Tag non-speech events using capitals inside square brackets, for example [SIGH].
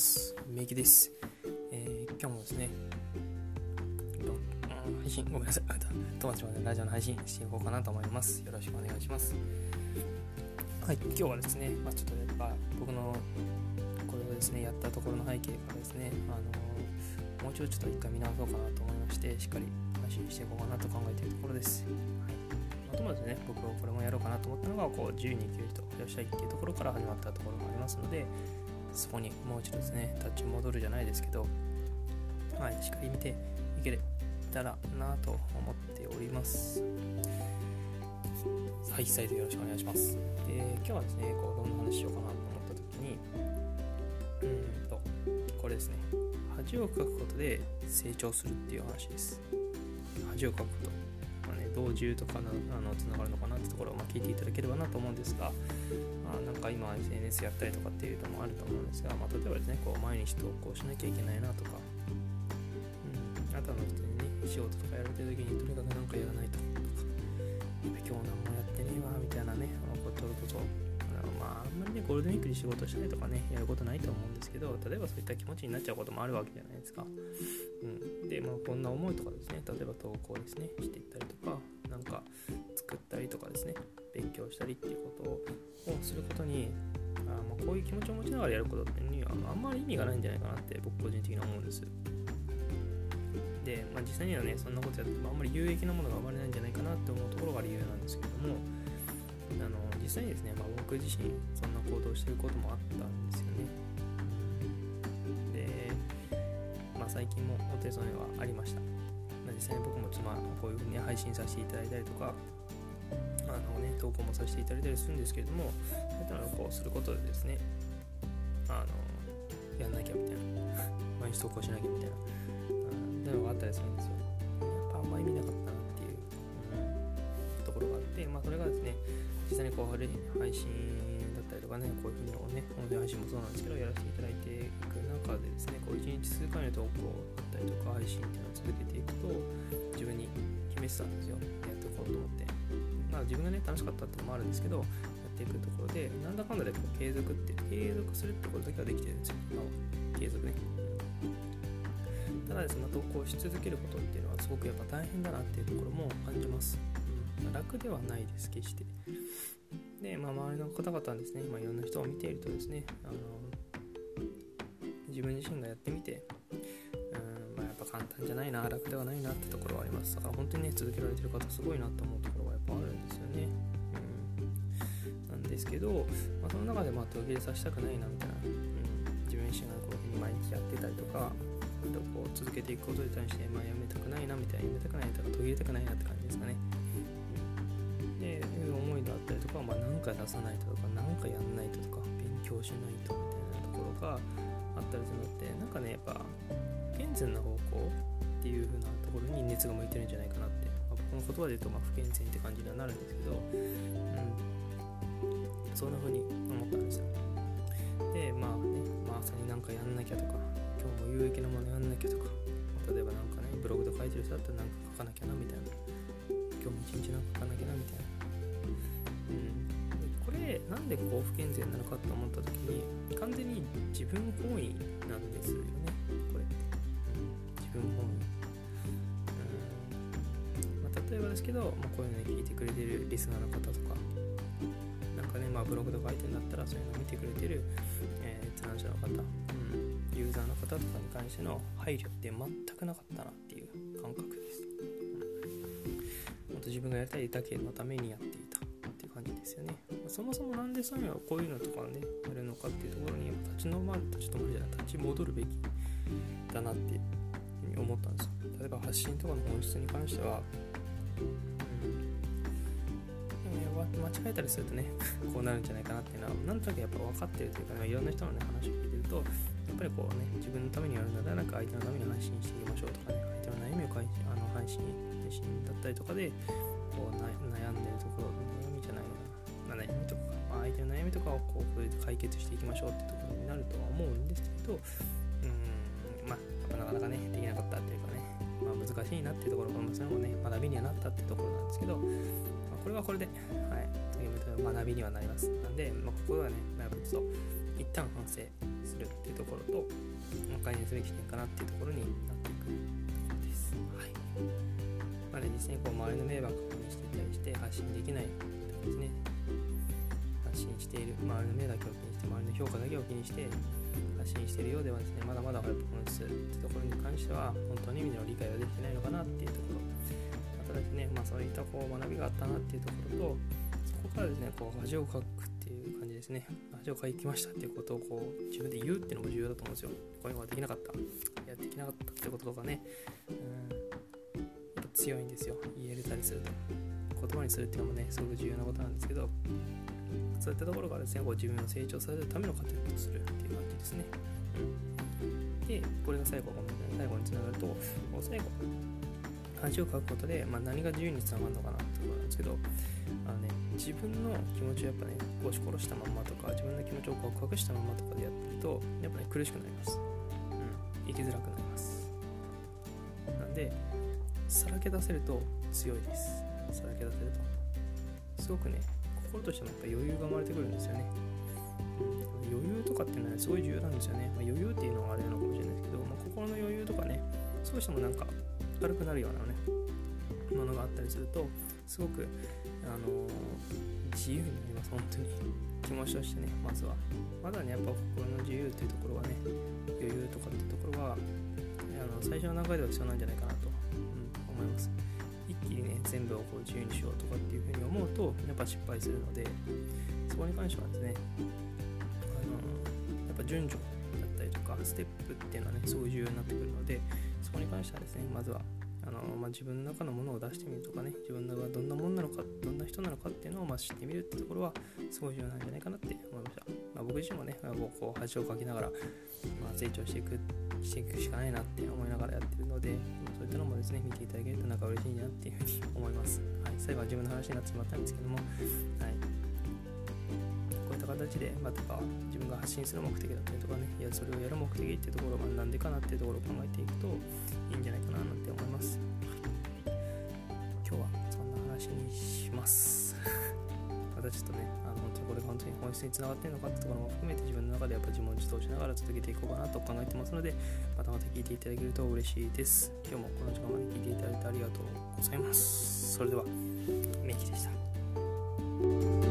ます。メイキです。えー今日もですね、配信、ごめんなさい、友達までラジオの配信していこうかなと思います。よろしくお願いします。はい、今日はですね、まあ、ちょっとやっぱ僕のこれをですね、やったところの背景からですね、あのもうちょいちょっと一回見直そうかなと思いまして、しっかり配信していこうかなと考えているところです。はいまともですね、僕はこれもやろうかなと思ったのが、こう自由に生きる人を増やしたいっていうところから始まったところもありますので、そこにもう一度ですね、立ち戻るじゃないですけど、はい、しっかり見ていけたらなと思っております。はい、再度よろしくお願いします。で、今日はですね、こうどんな話しようかなと思った時に、うんと、これですね、恥をかくことで成長するっていう話です。恥をかくこと。まあね、どう自由とかなあのつながるのかなってところをま聞いていただければなと思うんですが、まあ、なんか今 SNS やったりとかっていうのもあると思うんですが、まあ、例えばですねこう毎日投稿しなきゃいけないなとか、うん、あとはの人にね仕事とかやられてる時にとにかくに仕事したりとかねやることないと思うんですけど例えばそういった気持ちになっちゃうこともあるわけじゃないですか、うん、でまあこんな思いとかですね例えば投稿ですねしていったりとかなんか作ったりとかですね勉強したりっていうことをすることにあまあこういう気持ちを持ちながらやることっていうにはあんまり意味がないんじゃないかなって僕個人的に思うんですで、まあ、実際にはねそんなことやってもあんまり有益なものが生まれないんじゃないかなって思うところが理由なんですけどもあの実際にですね、まあ、僕自身そんな行動してることもあったんですよね。で、まあ、最近もお手添えはありました。まあ実際に僕も妻こういうふうに配信させていただいたりとかあのね投稿もさせていただいたりするんですけれどもそういったのをこうすることでですねあのやんなきゃみたいな [LAUGHS] 毎日投稿しなきゃみたいなうんっていうのがあったりするんですよ。やっぱあんま意味なかったなっていう、うんところがあってまあそれがですね実際にこう配信だったりとかねこういうふうにね音声配信もそうなんですけどやらせていただいていく中でですねこう一日数回の投稿だったりとか配信っていうのを続けていくと自分に決めてたんですよ。やっていこうと思って。まあ自分がね楽しかったっていうのもあるんですけどやっていくところでなんだかんだでこう継続って継続するってことだけはできてるんですよ。今は継続ね。ただですね、投稿し続けることっていうのはすごくやっぱ大変だなっていうところも感じます、楽ではないです決して。で、まあ、周りの方々はですね、ま、いろんな人を見ているとですねあの自分自身がやってみてうん、まあ、やっぱ簡単じゃないな楽ではないなってところはあります。だから本当にね続けられてる方すごいなと思うところがやっぱあるんですよね。うん。なんですけど、まあ、その中でまあ途切れさせたくないなみたいな、うん、自分自身がこういうふうに毎日やってたりとかこう続けていくことに対して、まあ、やめたくないなみたいなやめたくないなとか途切れたくないなって感じですかね、うん、でいう思いだったりとか、まあ、なんか出さないととかなんかやんないととか勉強しないとみたいなところがあったりするのってなんかねやっぱ不健全な方向っていう風なところに熱が向いてるんじゃないかなって、まあ、僕の言葉で言うとまあ不健全って感じにはなるんですけど、うん、そんな風に思ったんですよ。でまあね、まあ、朝になんかやんなきゃとか今日も有益なものやんなきゃとか例えばなんかねブログとか書いてる人だったらなんか書かなきゃなみたいな今日も一日なんか書かなきゃなみたいななんでこう不健全なのかと思った時に完全に自分本位なんですよねこれ、自分本位。うん、まあ、例えばですけど、まあ、こういうのに聞いてくれてるリスナーの方とか。なんかね、まあ、ブログとか書いてるんだったらそういうのを見てくれてる、えー、閲覧者の方、うん、ユーザーの方とかに関しての配慮って全くなかったなっていう感覚です、うん、もっと自分がやりたいだけのためにやっていたっていう感じですよね。そもそもなんでそういうのはこういうのとかねやるのかっていうところに立ち止まる立ち止まるじゃない立ち戻るべきだなって思ったんですよ。例えば発信とかの本質に関しては、うん、でも間違えたりするとね [LAUGHS] こうなるんじゃないかなっていうのはなんとなくやっぱ分かってるというか、ね、いろんな人の、ね、話を聞いてるとやっぱりこうね自分のためにやるのではなく相手のために配信していきましょうとかね相手の悩みをかいあの配信配信だったりとかでこう悩んでるところ悩み相手の悩みとかをこう解決していきましょうってところになるとは思うんですけどうんまあなかなかねできなかったっていうかね、まあ、難しいなっていうところが、まあ、それもね学びにはなったっていうところなんですけど、まあ、これはこれで、はい、次学びにはなりますなんで、まあ、ここではね、まあ、ちょっと一旦反省するっていうところと、改善すべき点かなっていうところになっていくところです。はいまあね、実際にこう周りの迷惑にしていたりして発信できないところですね。発信している、周りの目だけを気にして、周りの評価だけを気にして発信しているようではですね、まだまだパフォーマンスってところに関しては、本当に意味での理解ができてないのかなっていうところ。またですね、まあそういったこう学びがあったなっていうところと、そこからですね、こう恥をかくっていう感じですね。恥をかきましたっていうことをこう自分で言うっていうのも重要だと思うんですよ。こういうのができなかった。やってきなかったってこととかね、うん、強いんですよ。言えれたりすると。言葉にするっていうのもね、すごく重要なことなんですけど、そういったところからですね、こう自分を成長させるための糧とするっていう感じですね。うん、で、これが最後、最後につながると、最後、恥をかくことで、まあ、何が自由につながるのかなってことなんですけど、あのね、自分の気持ちをやっぱね、押し殺したまんまとか、自分の気持ちをこう隠したままとかでやってると、やっぱね、苦しくなります。うん、生きづらくなります。なんで、さらけ出せると強いです。さらけ出せると。すごくね、心としてもやっぱ余裕が生まれてくるんですよね。余裕とかっていうのはすごい重要なんですよね。まあ、余裕っていうのはあれなのかもしれないですけど、まあ、心の余裕とかね、少しでもなんか明るくなるようなね、ものがあったりすると、すごく、あのー、自由になります、本当に。気持ちとしてね、まずは。まだね、やっぱ心の自由っていうところはね、余裕とかっていうところは、あの最初の段階では必要なんじゃないかなと、全部をこう自由にしようとかっていうふうに思うと、やっぱ失敗するので、そこに関してはですね、あの、やっぱ順序だったりとか、ステップっていうのはね、すごい重要になってくるので、そこに関してはですね、まずはあの、まあ、自分の中のものを出してみるとかね、自分がどんなものなのか、どんな人なのかっていうのをま知ってみるってところは、すごい重要なんじゃないかなって思いました。まあ、僕自身もね、こう恥をかきながら、まあ、成長していく、していくしかないなって思いながらやってるので、そういったのもですね、見ていただけるとなんか嬉しいなっていうふうに思います。はい、最後は自分の話になってしまったんですけども、はい。形で、まあ、とか自分が発信する目的だったりとかねいやそれをやる目的っていうところがなんでかなっていうところを考えていくといいんじゃないかななんて思います。今日はそんな話にします。[LAUGHS] またちょっとねあの本当にこれが本当に本質につながってるのかってところも含めて自分の中でやっぱ自問自答しながら続けていこうかなと考えてますのでまたまた聞いていただけると嬉しいです。今日もこの時間まで聞いていただいてありがとうございます。それではメキでした。